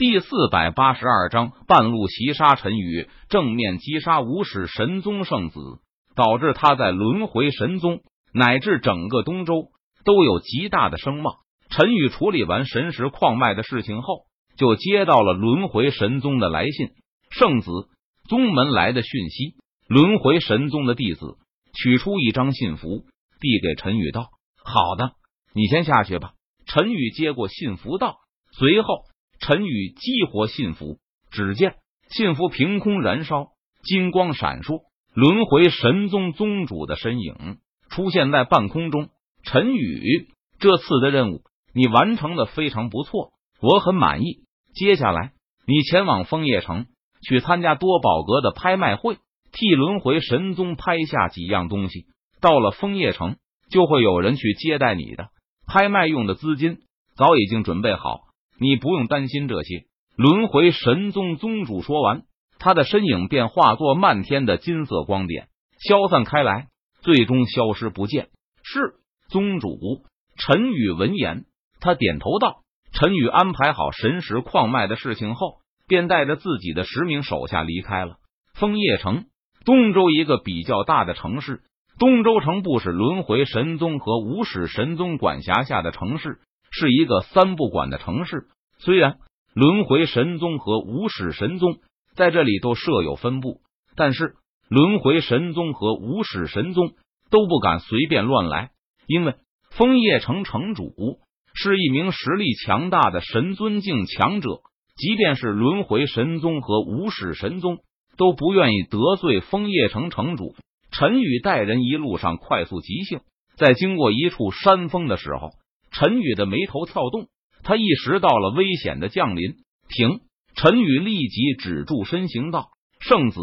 第四百八十二章半路袭杀陈宇，正面击杀无始神宗圣子，导致他在轮回神宗乃至整个东周都有极大的声望。陈宇处理完神石矿脉的事情后，就接到了轮回神宗的来信，圣子宗门来的讯息。轮回神宗的弟子取出一张信符，递给陈宇道：“好的，你先下去吧。”陈宇接过信符道，随后陈宇激活信符，只见信符凭空燃烧，金光闪烁，轮回神宗宗主的身影出现在半空中。陈宇这次的任务。你完成的非常不错，我很满意。接下来，你前往枫叶城去参加多宝阁的拍卖会，替轮回神宗拍下几样东西。到了枫叶城，就会有人去接待你的。拍卖用的资金早已经准备好，你不用担心这些。轮回神宗宗主说完，他的身影便化作漫天的金色光点，消散开来，最终消失不见。是宗主陈宇闻言。他点头道：“陈宇安排好神石矿脉的事情后，便带着自己的十名手下离开了枫叶城。东周一个比较大的城市，东周城不是轮回神宗和无始神宗管辖下的城市，是一个三不管的城市。虽然轮回神宗和无始神宗在这里都设有分部，但是轮回神宗和无始神宗都不敢随便乱来，因为枫叶城城主。”是一名实力强大的神尊境强者，即便是轮回神宗和无始神宗都不愿意得罪枫叶城城主陈宇。带人一路上快速急行，在经过一处山峰的时候，陈宇的眉头跳动，他意识到了危险的降临。停！陈宇立即止住身形，道：“圣子，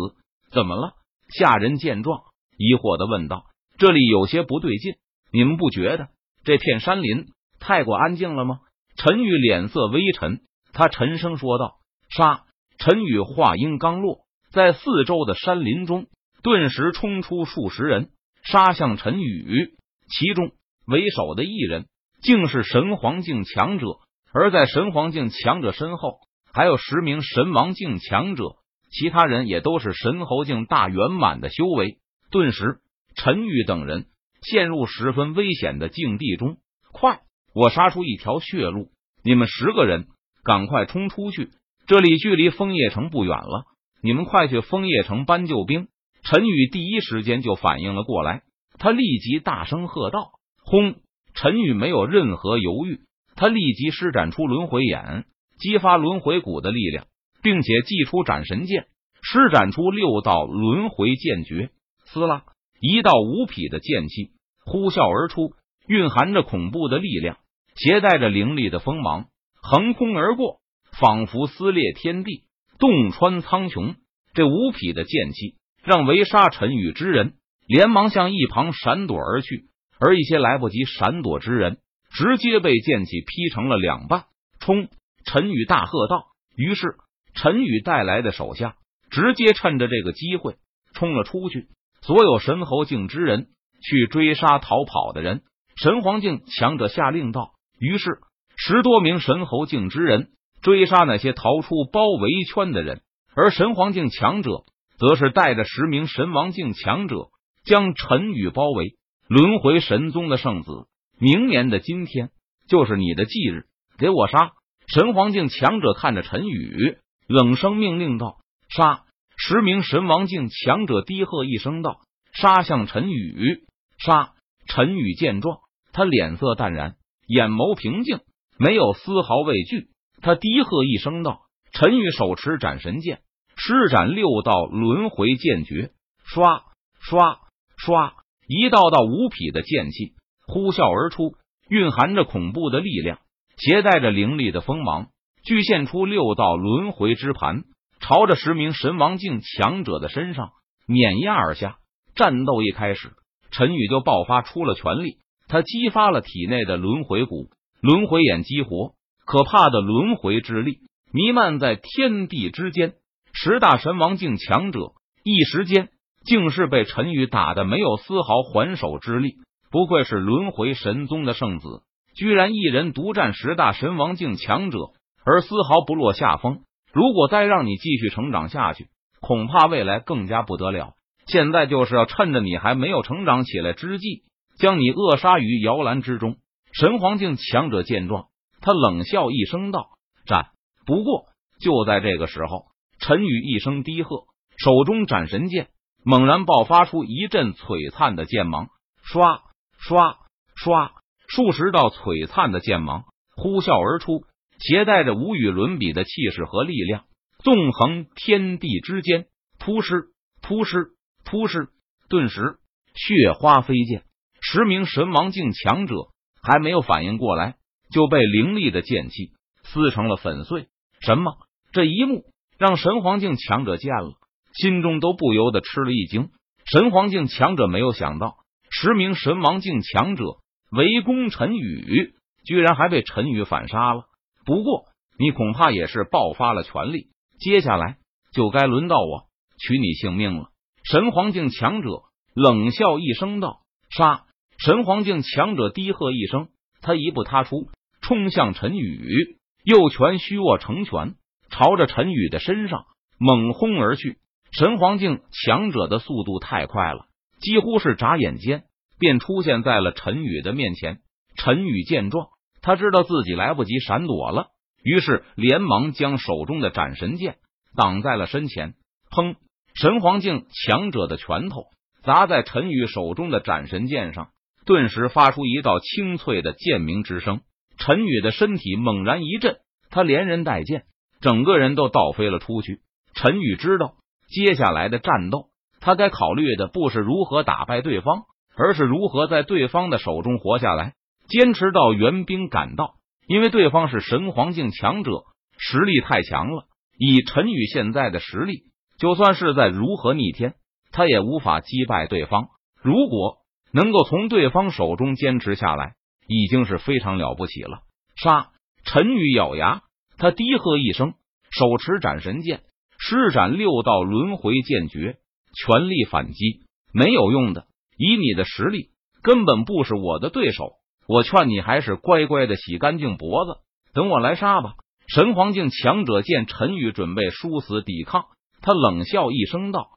怎么了？”下人见状，疑惑的问道：“这里有些不对劲，你们不觉得这片山林？”太过安静了吗？陈宇脸色微沉，他沉声说道：“杀！”陈宇话音刚落，在四周的山林中顿时冲出数十人，杀向陈宇。其中为首的一人竟是神皇境强者，而在神皇境强者身后还有十名神王境强者，其他人也都是神侯境大圆满的修为。顿时，陈宇等人陷入十分危险的境地中。快！我杀出一条血路，你们十个人赶快冲出去！这里距离枫叶城不远了，你们快去枫叶城搬救兵！陈宇第一时间就反应了过来，他立即大声喝道：“轰！”陈宇没有任何犹豫，他立即施展出轮回眼，激发轮回骨的力量，并且祭出斩神剑，施展出六道轮回剑诀。撕拉，一道无匹的剑气呼啸而出，蕴含着恐怖的力量。携带着凌厉的锋芒，横空而过，仿佛撕裂天地，洞穿苍穹。这无匹的剑气让围杀陈宇之人连忙向一旁闪躲而去，而一些来不及闪躲之人直接被剑气劈成了两半。冲！陈宇大喝道。于是，陈宇带来的手下直接趁着这个机会冲了出去。所有神侯境之人去追杀逃跑的人。神皇境强者下令道。于是，十多名神侯境之人追杀那些逃出包围圈的人，而神皇境强者则是带着十名神王境强者将陈宇包围。轮回神宗的圣子，明年的今天就是你的忌日，给我杀！神皇境强者看着陈宇，冷声命令道：“杀！”十名神王境强者低喝一声道：“杀向陈宇！”杀！陈宇见状，他脸色淡然。眼眸平静，没有丝毫畏惧。他低喝一声道：“陈宇，手持斩神剑，施展六道轮回剑诀，刷刷刷，一道道无匹的剑气呼啸而出，蕴含着恐怖的力量，携带着凌厉的锋芒，聚现出六道轮回之盘，朝着十名神王境强者的身上碾压而下。战斗一开始，陈宇就爆发出了全力。他激发了体内的轮回骨，轮回眼激活，可怕的轮回之力弥漫在天地之间。十大神王境强者一时间竟是被陈宇打的没有丝毫还手之力。不愧是轮回神宗的圣子，居然一人独占十大神王境强者，而丝毫不落下风。如果再让你继续成长下去，恐怕未来更加不得了。现在就是要趁着你还没有成长起来之际，将你扼杀于摇篮之中。神皇境强者见状，他冷笑一声道：“战！”不过就在这个时候，陈宇一声低喝，手中斩神剑猛然爆发出一阵璀璨的剑芒，刷刷刷，数十道璀璨的剑芒呼啸而出，携带着无与伦比的气势和力量，纵横天地之间，扑尸扑尸扑尸，顿时血花飞溅。十名神王境强者还没有反应过来，就被凌厉的剑气撕成了粉碎。什么？这一幕让神皇境强者见了，心中都不由得吃了一惊。神皇境强者没有想到，十名神王境强者围攻陈宇，居然还被陈宇反杀了。不过，你恐怕也是爆发了全力，接下来就该轮到我取你性命了。神皇境强者冷笑一声道：“杀！”神皇境强者低喝一声，他一步踏出，冲向陈宇。右拳虚握成拳，朝着陈宇的身上猛轰而去。神皇境强者的速度太快了，几乎是眨眼间便出现在了陈宇的面前。陈宇见状，他知道自己来不及闪躲了，于是连忙将手中的斩神剑挡在了身前。砰！神皇境强者的拳头砸在陈宇手中的斩神剑上，顿时发出一道清脆的剑鸣之声。陈宇的身体猛然一震，他连人带剑，整个人都倒飞了出去。陈宇知道，接下来的战斗，他该考虑的不是如何打败对方，而是如何在对方的手中活下来，坚持到援兵赶到。因为对方是神皇境强者，实力太强了。以陈宇现在的实力，就算是在如何逆天，他也无法击败对方。如果能够从对方手中坚持下来。已经是非常了不起了！杀！陈宇咬牙，他低喝一声，手持斩神剑，施展六道轮回剑诀，全力反击。没有用的，以你的实力，根本不是我的对手。我劝你还是乖乖的洗干净脖子，等我来杀吧！神皇境强者见陈宇准备殊死抵抗，他冷笑一声道：“